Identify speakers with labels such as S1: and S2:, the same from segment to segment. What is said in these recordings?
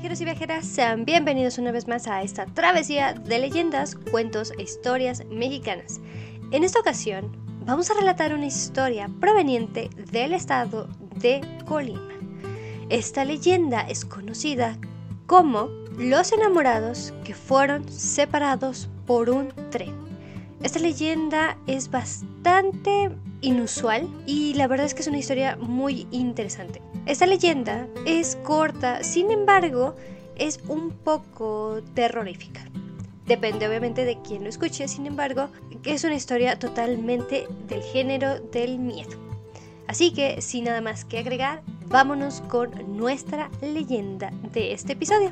S1: viajeros y viajeras, sean bienvenidos una vez más a esta travesía de leyendas, cuentos e historias mexicanas. En esta ocasión vamos a relatar una historia proveniente del estado de Colima. Esta leyenda es conocida como los enamorados que fueron separados por un tren. Esta leyenda es bastante inusual y la verdad es que es una historia muy interesante. Esta leyenda es corta, sin embargo, es un poco terrorífica. Depende obviamente de quién lo escuche, sin embargo, es una historia totalmente del género del miedo. Así que, sin nada más que agregar, vámonos con nuestra leyenda de este episodio.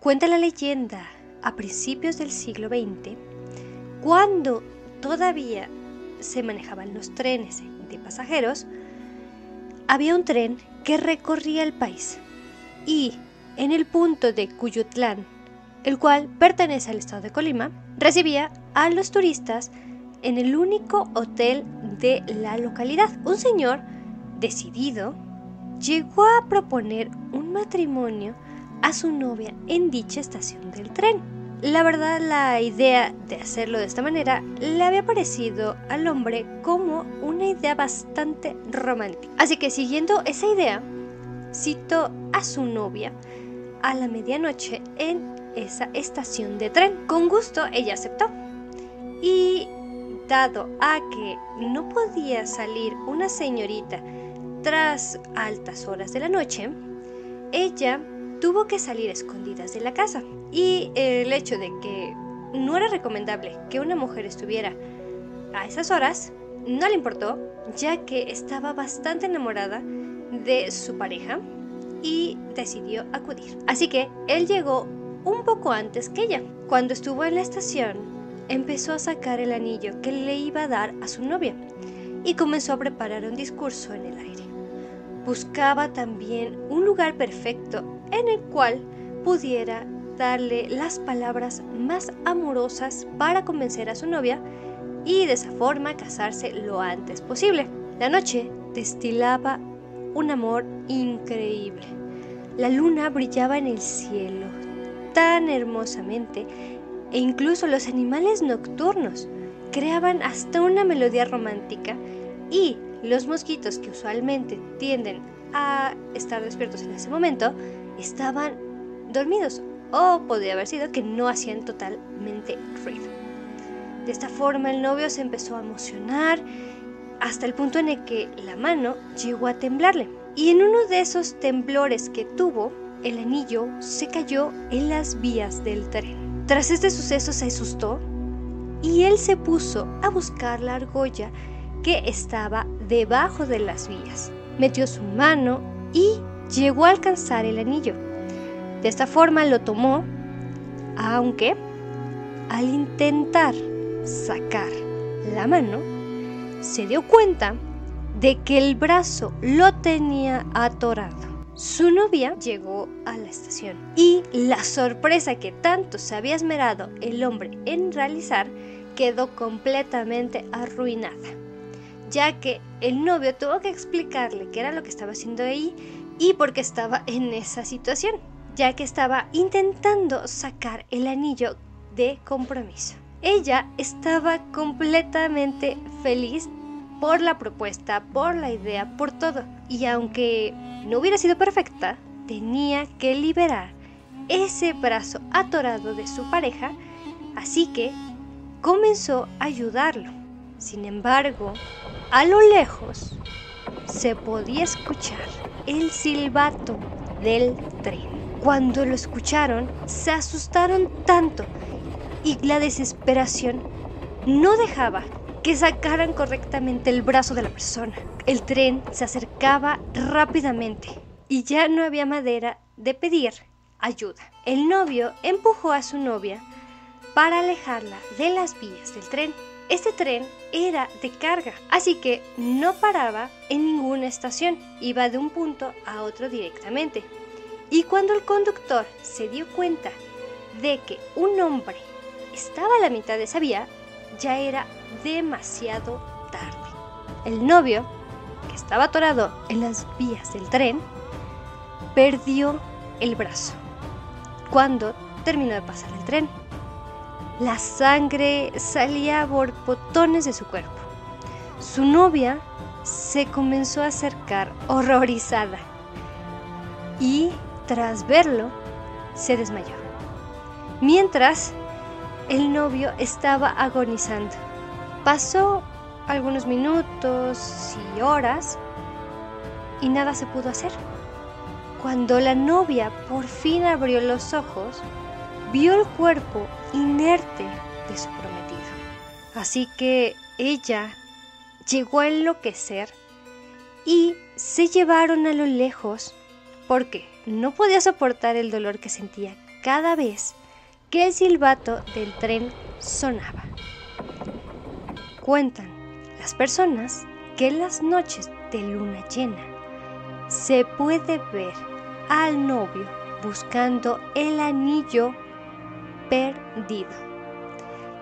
S1: Cuenta la leyenda a principios del siglo XX, cuando todavía se manejaban los trenes de pasajeros, había un tren que recorría el país y en el punto de Cuyutlán, el cual pertenece al estado de Colima, recibía a los turistas en el único hotel de la localidad. Un señor decidido llegó a proponer un matrimonio a su novia en dicha estación del tren. La verdad, la idea de hacerlo de esta manera le había parecido al hombre como una idea bastante romántica. Así que siguiendo esa idea, citó a su novia a la medianoche en esa estación de tren. Con gusto ella aceptó. Y dado a que no podía salir una señorita tras altas horas de la noche, ella tuvo que salir escondidas de la casa. Y el hecho de que no era recomendable que una mujer estuviera a esas horas no le importó, ya que estaba bastante enamorada de su pareja y decidió acudir. Así que él llegó un poco antes que ella. Cuando estuvo en la estación, empezó a sacar el anillo que le iba a dar a su novia y comenzó a preparar un discurso en el aire. Buscaba también un lugar perfecto en el cual pudiera darle las palabras más amorosas para convencer a su novia y de esa forma casarse lo antes posible. La noche destilaba un amor increíble. La luna brillaba en el cielo tan hermosamente e incluso los animales nocturnos creaban hasta una melodía romántica y los mosquitos que usualmente tienden a estar despiertos en ese momento estaban dormidos o podría haber sido que no hacían totalmente ruido. De esta forma el novio se empezó a emocionar hasta el punto en el que la mano llegó a temblarle. Y en uno de esos temblores que tuvo, el anillo se cayó en las vías del tren. Tras este suceso se asustó y él se puso a buscar la argolla que estaba debajo de las vías. Metió su mano y llegó a alcanzar el anillo. De esta forma lo tomó, aunque al intentar sacar la mano, se dio cuenta de que el brazo lo tenía atorado. Su novia llegó a la estación y la sorpresa que tanto se había esmerado el hombre en realizar quedó completamente arruinada, ya que el novio tuvo que explicarle qué era lo que estaba haciendo ahí y por qué estaba en esa situación, ya que estaba intentando sacar el anillo de compromiso. Ella estaba completamente feliz por la propuesta, por la idea, por todo. Y aunque no hubiera sido perfecta, tenía que liberar ese brazo atorado de su pareja, así que comenzó a ayudarlo. Sin embargo, a lo lejos se podía escuchar el silbato del tren. Cuando lo escucharon, se asustaron tanto y la desesperación no dejaba que sacaran correctamente el brazo de la persona. El tren se acercaba rápidamente y ya no había madera de pedir ayuda. El novio empujó a su novia para alejarla de las vías del tren. Este tren era de carga, así que no paraba en ninguna estación, iba de un punto a otro directamente. Y cuando el conductor se dio cuenta de que un hombre estaba a la mitad de esa vía, ya era demasiado tarde. El novio, que estaba atorado en las vías del tren, perdió el brazo cuando terminó de pasar el tren. La sangre salía por botones de su cuerpo. Su novia se comenzó a acercar horrorizada y tras verlo se desmayó. Mientras el novio estaba agonizando. Pasó algunos minutos y horas y nada se pudo hacer. Cuando la novia por fin abrió los ojos, vio el cuerpo inerte de su prometido. Así que ella llegó a enloquecer y se llevaron a lo lejos porque no podía soportar el dolor que sentía cada vez que el silbato del tren sonaba. Cuentan las personas que en las noches de luna llena se puede ver al novio buscando el anillo perdido.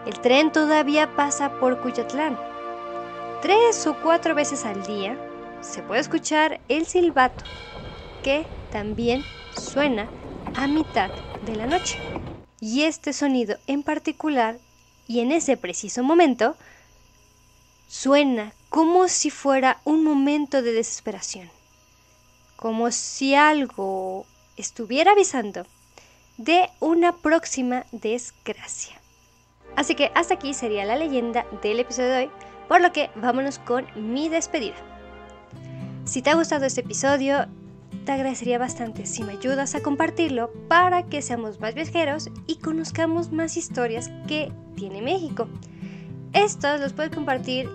S1: El tren todavía pasa por Cuyatlán. Tres o cuatro veces al día se puede escuchar el silbato, que también suena a mitad de la noche. Y este sonido en particular, y en ese preciso momento, suena como si fuera un momento de desesperación, como si algo estuviera avisando de una próxima desgracia. Así que hasta aquí sería la leyenda del episodio de hoy, por lo que vámonos con mi despedida. Si te ha gustado este episodio, te agradecería bastante si me ayudas a compartirlo para que seamos más viajeros y conozcamos más historias que tiene México. Estos los puedes compartir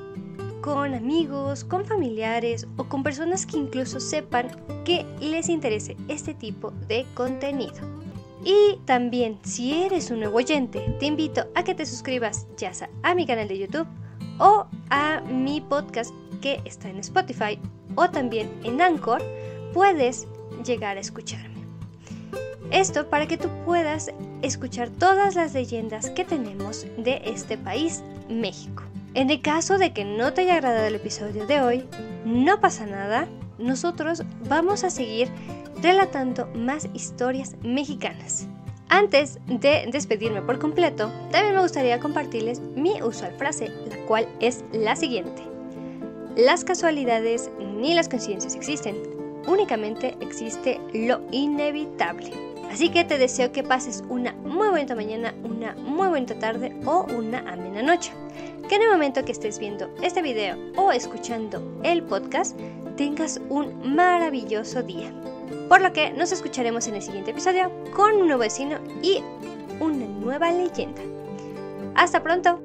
S1: con amigos, con familiares o con personas que incluso sepan que les interese este tipo de contenido. Y también, si eres un nuevo oyente, te invito a que te suscribas ya sea a mi canal de YouTube o a mi podcast que está en Spotify o también en Anchor, puedes llegar a escucharme. Esto para que tú puedas escuchar todas las leyendas que tenemos de este país, México. En el caso de que no te haya agradado el episodio de hoy, no pasa nada, nosotros vamos a seguir relatando más historias mexicanas. Antes de despedirme por completo, también me gustaría compartirles mi usual frase, la cual es la siguiente. Las casualidades ni las coincidencias existen, únicamente existe lo inevitable. Así que te deseo que pases una muy buena mañana, una muy buena tarde o una amena noche que en el momento que estés viendo este video o escuchando el podcast tengas un maravilloso día. Por lo que nos escucharemos en el siguiente episodio con un nuevo vecino y una nueva leyenda. Hasta pronto.